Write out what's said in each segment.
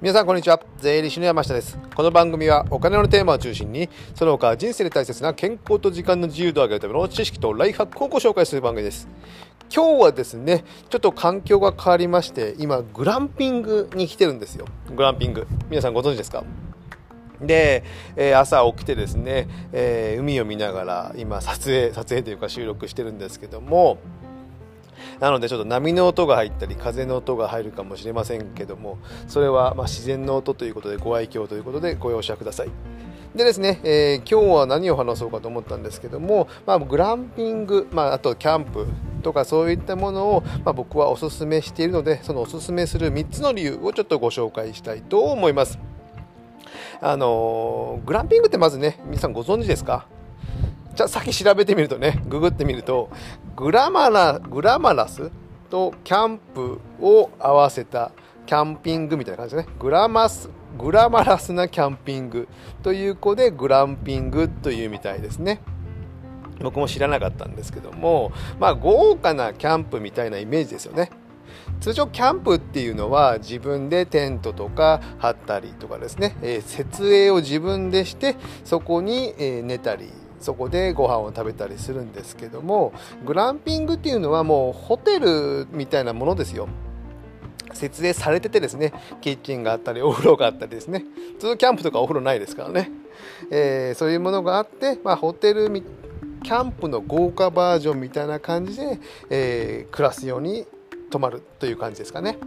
皆さんこんにちは。税理士の山下です。この番組はお金のテーマを中心にその他人生で大切な健康と時間の自由度を上げるための知識とライフハックをご紹介する番組です。今日はですねちょっと環境が変わりまして今グランピングに来てるんですよ。グランピング。皆さんご存知ですか？で、えー、朝起きてですね、えー、海を見ながら今撮影撮影というか収録してるんですけどもなのでちょっと波の音が入ったり風の音が入るかもしれませんけどもそれはま自然の音ということでご愛嬌ということでご容赦ください。でですね、えー、今日は何を話そうかと思ったんですけども、まあ、グランピング、まあ、あとキャンプとかそういったものを、まあ、僕はおすすめしているのでそのおすすめする3つの理由をちょっとご紹介したいと思います。あのー、グランピングってまずね皆さんご存知ですか？じゃあ先調べてみるとねググってみるとグラマラグラマラスとキャンプを合わせたキャンピングみたいな感じですね。グラマスグラマラスなキャンピングという子でグランピングというみたいですね。僕も知らなかったんですけどもまあ豪華なキャンプみたいなイメージですよね。通常キャンプっていうのは自分でテントとか張ったりとかですね、えー、設営を自分でしてそこに、えー、寝たりそこでご飯を食べたりするんですけどもグランピングっていうのはもうホテルみたいなものですよ。設営されててですねキッチンがあったりお風呂があったりですね。普通キャンプとかお風呂ないですからね、えー、そういうものがあって、まあ、ホテルキャンプの豪華バージョンみたいな感じで、えー、暮らすように泊まるという感じですかね。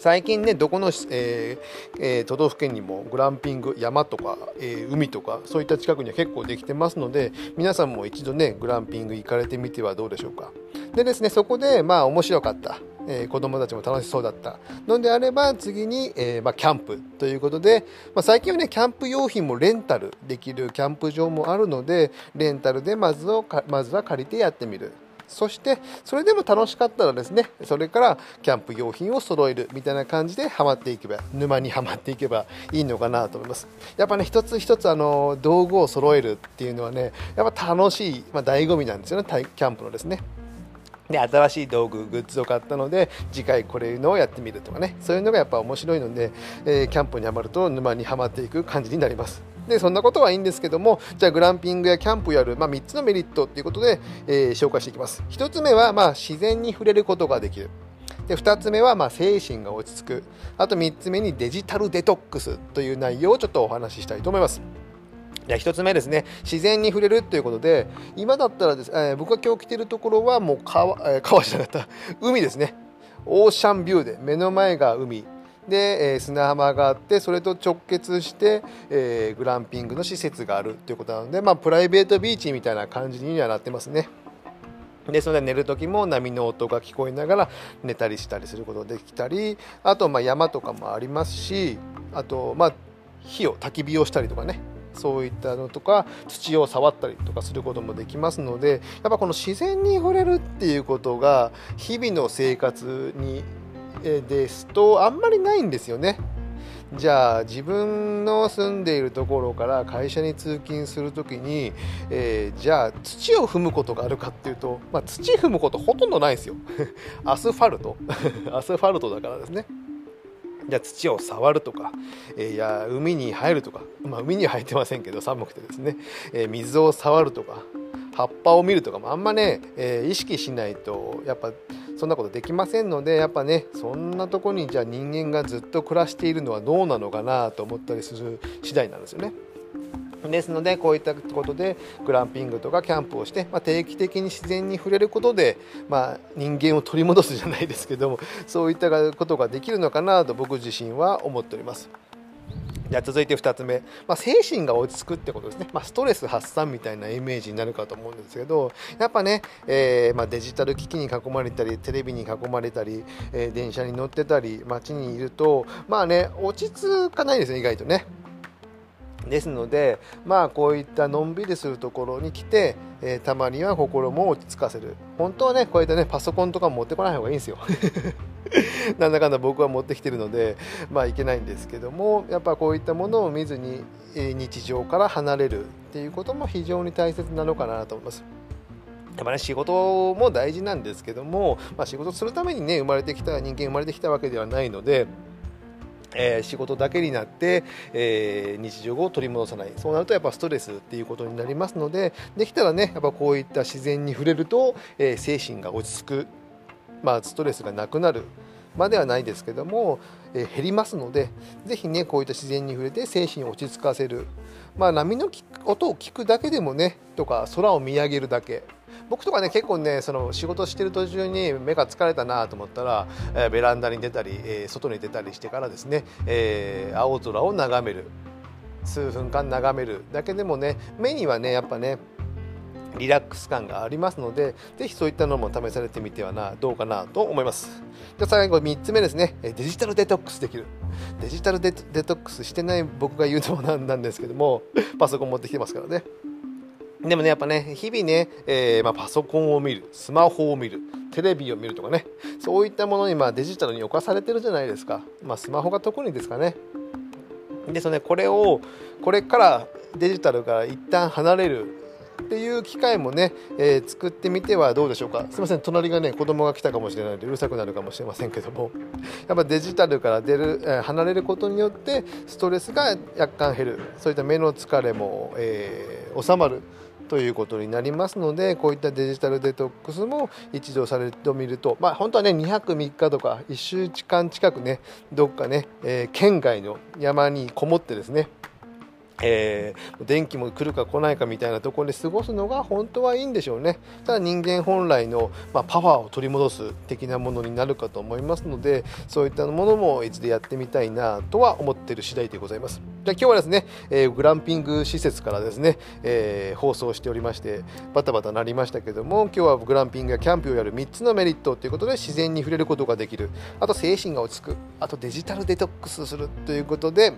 最近ねどこの、えーえー、都道府県にもグランピング山とか、えー、海とかそういった近くには結構できてますので皆さんも一度ねグランピング行かれてみてはどうでしょうか。でですねそこでまあ面白かったえー、子供たちも楽しそうだったのであれば次に、えー、まあ、キャンプということで、まあ、最近はねキャンプ用品もレンタルできるキャンプ場もあるのでレンタルでまずをまずは借りてやってみる。そしてそれでも楽しかったらですねそれからキャンプ用品を揃えるみたいな感じでハマっていけば沼にはまっていけばいいのかなと思います。やっぱね一つ一つあの道具を揃えるっていうのはねやっぱ楽しい、まあ、醍醐味なんですよねキャンプのですね。で新しい道具グッズを買ったので次回これのをやってみるとかねそういうのがやっぱ面白いので、えー、キャンプにはまると沼にはまっていく感じになります。でそんなことはいいんですけどもじゃあグランピングやキャンプやる、まあ、3つのメリットということで、えー、紹介していきます。1つ目は、まあ、自然に触れることができる。で2つ目はま精神が落ち着く。あと3つ目にデジタルデトックスという内容をちょっとお話ししたいと思います。じゃ1つ目ですね。自然に触れるということで今だったらです、えー、僕が今日来てるところはもう川,、えー、川じゃなかった。海ですね。オーシャンビューで目の前が海。で、えー、砂浜があってそれと直結して、えー、グランピングの施設があるということなので、まあ、プライベートビーチみたいな感じにはなってますね。ですので寝る時も波の音が聞こえながら寝たりしたりすることができたりあとま山とかもありますしあとまあ火を焚き火をしたりとかねそういったのとか土を触ったりとかすることもできますのでやっぱこの自然に触れるっていうことが日々の生活にですとあんまりないんですよね。じゃあ自分の住んでいるところから会社に通勤する時に、えー、じゃあ土を踏むことがあるかっていうと、まあ、土踏むことほとんどないですよ。アスファルト。アスファルトだからですね。じゃあ土を触るとか、えー、いや海に入るとか、まあ、海には入ってませんけど寒くてですね、えー、水を触るとか葉っぱを見るとかもあんまね、えー、意識しないとやっぱそんなことできませんのでやっぱねそんなとこにじゃあ人間がずっと暮らしているのはどうなのかなと思ったりする次第なんですよね。ですのでこういったことでグランピングとかキャンプをして、まあ、定期的に自然に触れることで、まあ、人間を取り戻すじゃないですけどもそういったことができるのかなと僕自身は思っております。じゃ続いて2つ目、まあ、精神が落ち着くってことですね、まあ、ストレス発散みたいなイメージになるかと思うんですけどやっぱね、えー、まあ、デジタル機器に囲まれたりテレビに囲まれたり、えー、電車に乗ってたり街にいるとまあね落ち着かないですね意外とね。ですので、まあ、こういったのんびりするところに来て、えー、たまには心も落ち着かせる。本当はねこういったねパソコンとか持ってこない方がいいんですよ。なんだかんだ僕は持ってきてるのでまあいけないんですけどもやっぱこういったものを見ずに、日常から離れるっていうことも非常に大切なのかなと思います。やっぱね仕事も大事なんですけども、まあ、仕事するためにね生まれてきた人間生まれてきたわけではないのでえー、仕事だけになって、えー、日常を取り戻さない。そうなるとやっぱストレスっていうことになりますのでできたらねやっぱこういった自然に触れると、えー、精神が落ち着く、まあ、ストレスがなくなるまではないですけども、え減りますのでぜひねこういった自然に触れて精神を落ち着かせる、まあ、波の音を聞くだけでもねとか空を見上げるだけ。僕とかね結構ねその仕事してる途中に目が疲れたなと思ったら、えー、ベランダに出たり、えー、外に出たりしてからですね、えー、青空を眺める。数分間眺めるだけでもね目にはねやっぱねリラックス感がありますので、ぜひそういったのも試されてみてはな、どうかなと思います。じゃ最後3つ目ですね、デジタルデトックスできる。デジタルデトックスしてない僕が言うのもなんなんですけども、パソコン持ってきてますからね。でもね、やっぱね、日々ね、えー、まあ、パソコンを見る、スマホを見る、テレビを見るとかね、そういったものにまあデジタルに侵されてるじゃないですか。まあ、スマホが特にですかね。で、そのね、これを、これからデジタルから一旦離れるっていう機会もね、えー、作ってみてはどうでしょうか。すいません隣がね子供が来たかもしれないのでうるさくなるかもしれませんけども。やっぱデジタルから出る、え、離れることによってストレスが若干減る。そういった目の疲れも、えー、収まる。ということになりますのでこういったデジタルデトックスも一度されてみるとまあ本当はね2泊3日とか1週間近くねどっかね、えー、県外の山にこもってですねえー、電気も来るか来ないかみたいなところで過ごすのが本当はいいんでしょうね。ただ人間本来の、まあ、パワーを取り戻す的なものになるかと思いますのでそういったものもいつでやってみたいなとは思ってる次第でございます。じゃあ今日はですね、えー、グランピング施設からですね、えー、放送しておりましてバタバタなりましたけども今日はグランピングやキャンプをやる3つのメリットということで自然に触れることができる。あと精神が落ち着く。あとデジタルデトックスするということで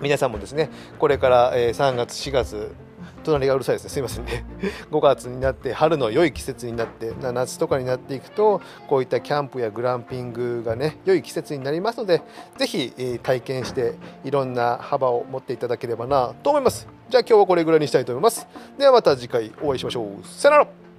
皆さんもですねこれから、え3月4月隣がうるさいですね。すいませんね。5月になって春の良い季節になって夏とかになっていくとこういったキャンプやグランピングがね良い季節になりますのでぜひ、え体験していろんな幅を持っていただければなと思います。じゃあ今日はこれぐらいにしたいと思います。ではまた次回お会いしましょう。さよなら。